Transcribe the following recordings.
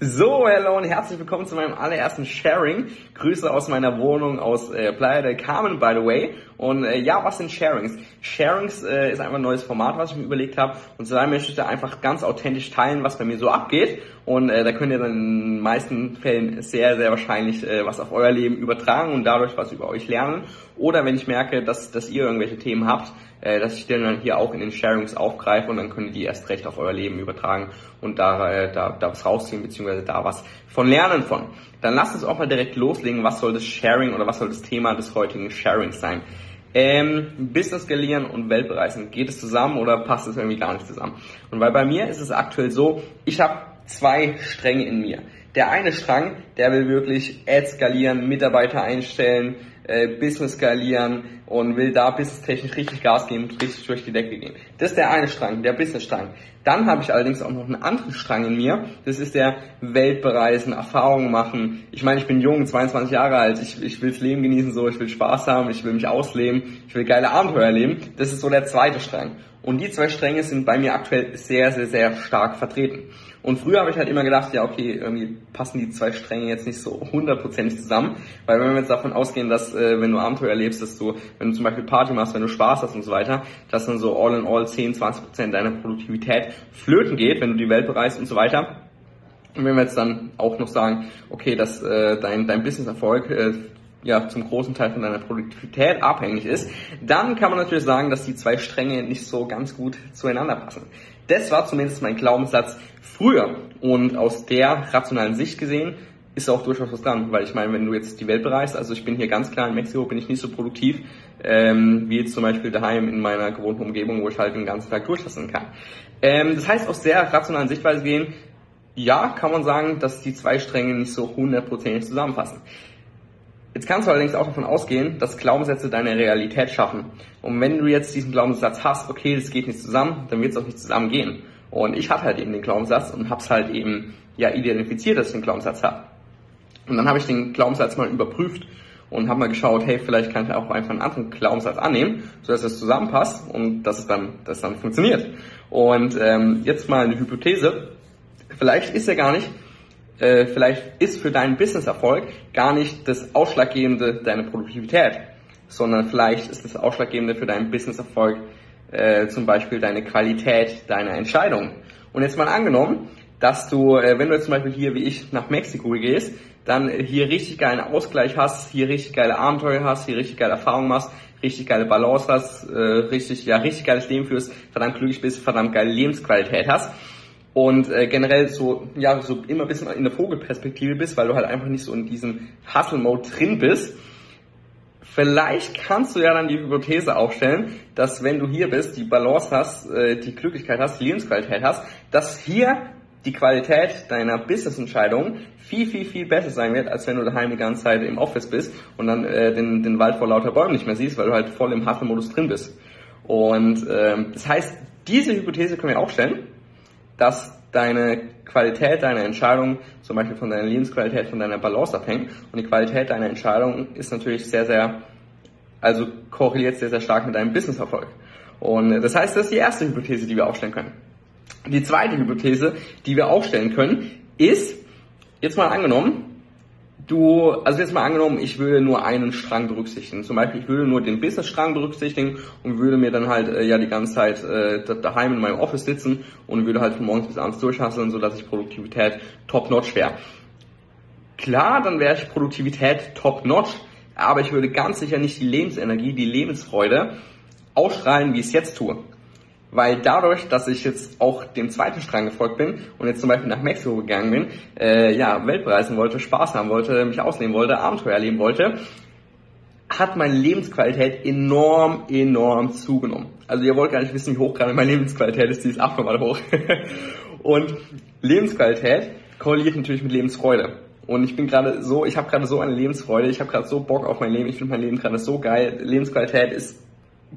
So, hello und herzlich willkommen zu meinem allerersten Sharing. Grüße aus meiner Wohnung aus äh, Playa del Carmen, by the way. Und äh, ja, was sind Sharings? Sharings äh, ist einfach ein neues Format, was ich mir überlegt habe. Und zwar möchte ich da einfach ganz authentisch teilen, was bei mir so abgeht. Und äh, da könnt ihr dann in den meisten Fällen sehr, sehr wahrscheinlich äh, was auf euer Leben übertragen und dadurch was über euch lernen. Oder wenn ich merke, dass, dass ihr irgendwelche Themen habt, äh, dass ich die dann hier auch in den Sharings aufgreife und dann könnt ihr die erst recht auf euer Leben übertragen und da, äh, da, da was rausziehen, beziehungsweise da was von lernen von. Dann lasst uns auch mal direkt loslegen, was soll das Sharing oder was soll das Thema des heutigen Sharings sein. Ähm, Business skalieren und Weltbereisen, geht es zusammen oder passt es irgendwie gar nicht zusammen? Und weil bei mir ist es aktuell so, ich habe zwei Stränge in mir. Der eine Strang, der will wirklich Ads skalieren, Mitarbeiter einstellen, äh, Business skalieren und will da businesstechnisch richtig Gas geben, richtig durch die Decke gehen. Das ist der eine Strang, der Business-Strang. Dann habe ich allerdings auch noch einen anderen Strang in mir. Das ist der Weltbereisen, Erfahrungen machen. Ich meine, ich bin jung, 22 Jahre alt. Ich, ich will das Leben genießen, so. Ich will Spaß haben, ich will mich ausleben, ich will geile Abenteuer erleben. Das ist so der zweite Strang. Und die zwei Stränge sind bei mir aktuell sehr, sehr, sehr stark vertreten. Und früher habe ich halt immer gedacht, ja, okay, irgendwie passen die zwei Stränge jetzt nicht so hundertprozentig zusammen. Weil wenn wir jetzt davon ausgehen, dass äh, wenn du Abenteuer erlebst, dass du, wenn du zum Beispiel Party machst, wenn du Spaß hast und so weiter, dass dann so all in all 10, 20 Prozent deiner Produktivität flöten geht, wenn du die Welt bereist und so weiter. Und wenn wir jetzt dann auch noch sagen, okay, dass äh, dein, dein Business-Erfolg äh, ja zum großen Teil von deiner Produktivität abhängig ist, dann kann man natürlich sagen, dass die zwei Stränge nicht so ganz gut zueinander passen. Das war zumindest mein Glaubenssatz früher. Und aus der rationalen Sicht gesehen ist auch durchaus was dran, weil ich meine, wenn du jetzt die Welt bereist, also ich bin hier ganz klar in Mexiko, bin ich nicht so produktiv, ähm, wie jetzt zum Beispiel daheim in meiner gewohnten Umgebung, wo ich halt den ganzen Tag durchlassen kann. Ähm, das heißt, aus der rationalen Sichtweise gehen, ja, kann man sagen, dass die zwei Stränge nicht so hundertprozentig zusammenfassen. Jetzt kannst du allerdings auch davon ausgehen, dass Glaubenssätze deine Realität schaffen. Und wenn du jetzt diesen Glaubenssatz hast, okay, das geht nicht zusammen, dann wird es auch nicht zusammen gehen. Und ich hatte halt eben den Glaubenssatz und habe es halt eben ja identifiziert, dass ich den Glaubenssatz habe. Und dann habe ich den Glaubenssatz mal überprüft und habe mal geschaut, hey, vielleicht kann ich auch einfach einen anderen Glaubenssatz annehmen, sodass es zusammenpasst und dass es dann, dass es dann funktioniert. Und ähm, jetzt mal eine Hypothese. Vielleicht ist er gar nicht äh, vielleicht ist für deinen Businesserfolg gar nicht das Ausschlaggebende deine Produktivität, sondern vielleicht ist das Ausschlaggebende für deinen Businesserfolg äh, zum Beispiel deine Qualität deiner Entscheidungen. Und jetzt mal angenommen, dass du, äh, wenn du jetzt zum Beispiel hier wie ich nach Mexiko gehst, dann hier richtig geilen Ausgleich hast, hier richtig geile Abenteuer hast, hier richtig geile Erfahrungen machst, richtig geile Balance hast, äh, richtig, ja, richtig geiles Leben führst, verdammt glücklich bist, verdammt geile Lebensqualität hast und äh, generell so ja so immer ein bisschen in der Vogelperspektive bist, weil du halt einfach nicht so in diesem Hustle-Mode drin bist. Vielleicht kannst du ja dann die Hypothese aufstellen, dass wenn du hier bist, die Balance hast, äh, die Glücklichkeit hast, die Lebensqualität hast, dass hier die Qualität deiner Business-Entscheidung viel, viel, viel besser sein wird, als wenn du daheim die ganze Zeit im Office bist und dann äh, den, den Wald vor lauter Bäumen nicht mehr siehst, weil du halt voll im Hustle-Modus drin bist. Und ähm, das heißt, diese Hypothese können wir auch stellen dass deine Qualität deiner Entscheidung zum Beispiel von deiner Lebensqualität, von deiner Balance abhängt. Und die Qualität deiner Entscheidung ist natürlich sehr, sehr, also korreliert sehr, sehr stark mit deinem Businesserfolg. Und das heißt, das ist die erste Hypothese, die wir aufstellen können. Die zweite Hypothese, die wir aufstellen können, ist, jetzt mal angenommen, du, also jetzt mal angenommen, ich würde nur einen Strang berücksichtigen. Zum Beispiel, ich würde nur den Business-Strang berücksichtigen und würde mir dann halt äh, ja die ganze Zeit äh, daheim in meinem Office sitzen und würde halt von morgens bis abends durchhasseln, sodass ich Produktivität top-notch wäre. Klar, dann wäre ich Produktivität top-notch, aber ich würde ganz sicher nicht die Lebensenergie, die Lebensfreude ausstrahlen, wie ich es jetzt tue. Weil dadurch, dass ich jetzt auch dem zweiten Strang gefolgt bin und jetzt zum Beispiel nach Mexiko gegangen bin, äh, ja, Weltbereisen wollte, Spaß haben wollte, mich ausnehmen wollte, Abenteuer erleben wollte, hat meine Lebensqualität enorm, enorm zugenommen. Also ihr wollt gar nicht wissen, wie hoch gerade meine Lebensqualität ist, die ist abnormal hoch. und Lebensqualität korreliert natürlich mit Lebensfreude. Und ich bin gerade so, ich habe gerade so eine Lebensfreude, ich habe gerade so Bock auf mein Leben, ich finde mein Leben gerade so geil. Lebensqualität ist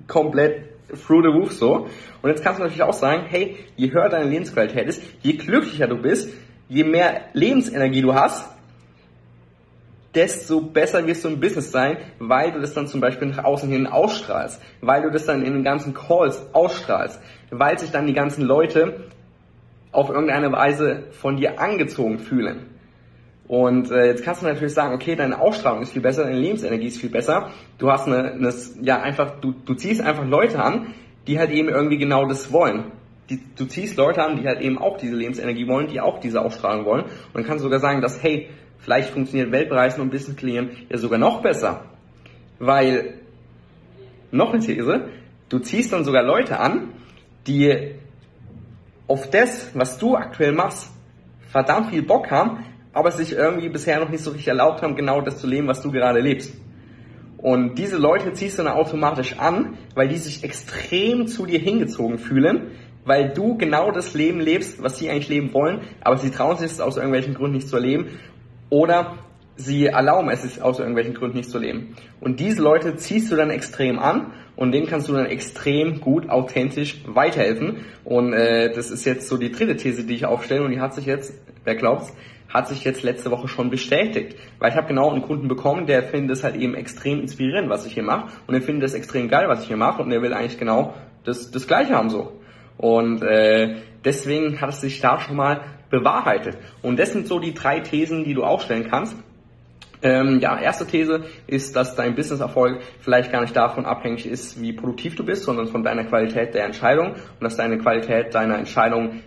komplett through the roof so. Und jetzt kannst du natürlich auch sagen, hey, je höher deine Lebensqualität ist, je glücklicher du bist, je mehr Lebensenergie du hast, desto besser wirst du im Business sein, weil du das dann zum Beispiel nach außen hin ausstrahlst, weil du das dann in den ganzen Calls ausstrahlst, weil sich dann die ganzen Leute auf irgendeine Weise von dir angezogen fühlen. Und äh, jetzt kannst du natürlich sagen, okay, deine Ausstrahlung ist viel besser, deine Lebensenergie ist viel besser. Du hast eine, eine ja einfach, du, du ziehst einfach Leute an, die halt eben irgendwie genau das wollen. Die, du ziehst Leute an, die halt eben auch diese Lebensenergie wollen, die auch diese Ausstrahlung wollen. Und dann kannst du sogar sagen, dass, hey, vielleicht funktioniert Weltbereisen und Business kreieren ja sogar noch besser. Weil, noch eine These, du ziehst dann sogar Leute an, die auf das, was du aktuell machst, verdammt viel Bock haben, aber sich irgendwie bisher noch nicht so richtig erlaubt haben, genau das zu leben, was du gerade lebst. Und diese Leute ziehst du dann automatisch an, weil die sich extrem zu dir hingezogen fühlen, weil du genau das Leben lebst, was sie eigentlich leben wollen, aber sie trauen sich es aus irgendwelchen Gründen nicht zu erleben oder sie erlauben es aus irgendwelchen Gründen nicht zu leben. Und diese Leute ziehst du dann extrem an und denen kannst du dann extrem gut authentisch weiterhelfen. Und äh, das ist jetzt so die dritte These, die ich aufstelle und die hat sich jetzt, wer glaubt's, hat sich jetzt letzte Woche schon bestätigt. Weil ich habe genau einen Kunden bekommen, der findet es halt eben extrem inspirierend, was ich hier mache. Und er findet es extrem geil, was ich hier mache. Und er will eigentlich genau das, das Gleiche haben so. Und äh, deswegen hat es sich da schon mal bewahrheitet. Und das sind so die drei Thesen, die du aufstellen kannst. Ähm, ja, erste These ist, dass dein Businesserfolg vielleicht gar nicht davon abhängig ist, wie produktiv du bist, sondern von deiner Qualität der Entscheidung und dass deine Qualität deiner Entscheidung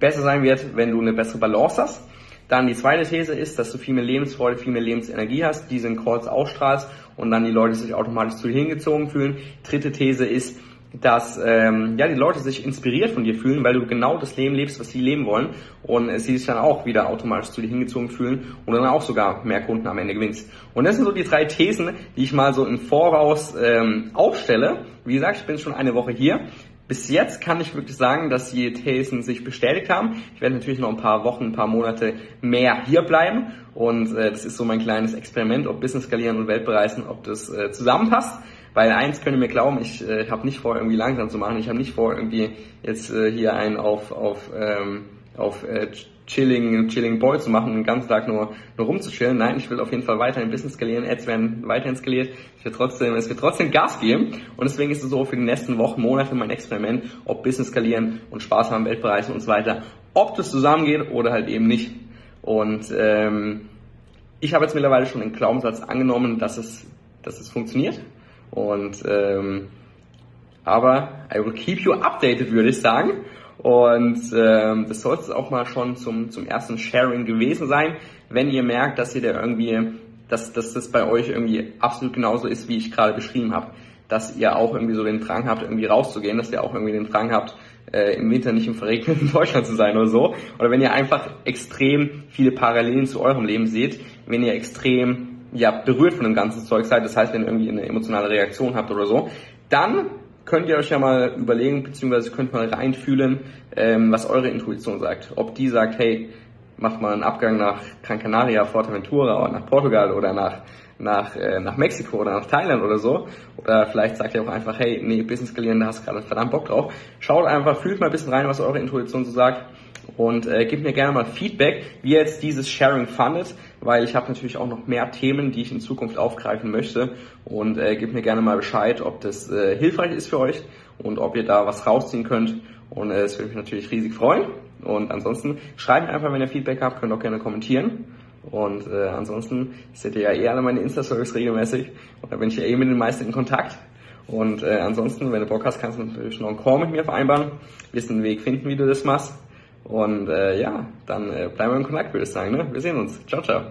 besser sein wird, wenn du eine bessere Balance hast. Dann die zweite These ist, dass du viel mehr Lebensfreude, viel mehr Lebensenergie hast, diese in Calls ausstrahlst und dann die Leute sich automatisch zu dir hingezogen fühlen. Dritte These ist, dass ähm, ja die Leute sich inspiriert von dir fühlen, weil du genau das Leben lebst, was sie leben wollen und äh, sie sich dann auch wieder automatisch zu dir hingezogen fühlen und dann auch sogar mehr Kunden am Ende gewinnst. Und das sind so die drei Thesen, die ich mal so im Voraus ähm, aufstelle. Wie gesagt, ich bin schon eine Woche hier. Bis jetzt kann ich wirklich sagen, dass die Thesen sich bestätigt haben. Ich werde natürlich noch ein paar Wochen, ein paar Monate mehr hier bleiben und äh, das ist so mein kleines Experiment, ob Business skalieren und Weltbereisen, ob das äh, zusammenpasst. Weil eins könnt ihr mir glauben, ich äh, habe nicht vor, irgendwie langsam zu machen. Ich habe nicht vor, irgendwie jetzt äh, hier einen auf, auf, ähm, auf äh, chilling, chilling Boy zu machen den ganzen Tag nur, nur rumzuchillen. Nein, ich will auf jeden Fall weiterhin Business skalieren, Ads werden weiterhin skaliert. Ich will trotzdem, es wird trotzdem Gas geben. Und deswegen ist es so für die nächsten Wochen, Monate mein Experiment, ob Business skalieren und Spaß haben, Weltbereichen und so weiter, ob das zusammengeht oder halt eben nicht. Und ähm, ich habe jetzt mittlerweile schon den Glaubenssatz angenommen, dass es, dass es funktioniert. Und ähm, aber I will keep you updated, würde ich sagen. Und ähm, das sollte es auch mal schon zum, zum ersten Sharing gewesen sein, wenn ihr merkt, dass ihr da irgendwie, dass, dass das bei euch irgendwie absolut genauso ist, wie ich gerade beschrieben habe. Dass ihr auch irgendwie so den Drang habt, irgendwie rauszugehen, dass ihr auch irgendwie den Drang habt, äh, im Winter nicht im verregneten Deutschland zu sein oder so. Oder wenn ihr einfach extrem viele Parallelen zu eurem Leben seht, wenn ihr extrem ja, berührt von dem ganzen Zeug seid, das heißt, wenn ihr irgendwie eine emotionale Reaktion habt oder so, dann könnt ihr euch ja mal überlegen, beziehungsweise könnt mal reinfühlen, ähm, was eure Intuition sagt. Ob die sagt, hey, macht mal einen Abgang nach Gran Canaria, Forteventura oder nach Portugal oder nach nach, äh, nach Mexiko oder nach Thailand oder so. Oder vielleicht sagt ihr auch einfach, hey, nee, Business skalieren, da hast du gerade verdammt Bock drauf. Schaut einfach, fühlt mal ein bisschen rein, was eure Intuition so sagt und äh, gebt mir gerne mal Feedback, wie ihr jetzt dieses Sharing fandet, weil ich habe natürlich auch noch mehr Themen, die ich in Zukunft aufgreifen möchte. Und äh, gebt mir gerne mal Bescheid, ob das äh, hilfreich ist für euch und ob ihr da was rausziehen könnt. Und äh, es äh, würde mich natürlich riesig freuen. Und ansonsten schreibt mir einfach, wenn ihr Feedback habt, könnt auch gerne kommentieren. Und äh, ansonsten seht ihr ja eh alle meine Insta-Stories regelmäßig. Und da bin ich ja eh mit den meisten in Kontakt. Und äh, ansonsten, wenn du Bock hast, kannst du natürlich noch einen Call mit mir vereinbaren, wirst einen Weg finden, wie du das machst und äh, ja, dann äh, bleiben wir in Kontakt, würde ich sagen. Ne? Wir sehen uns. Ciao, ciao.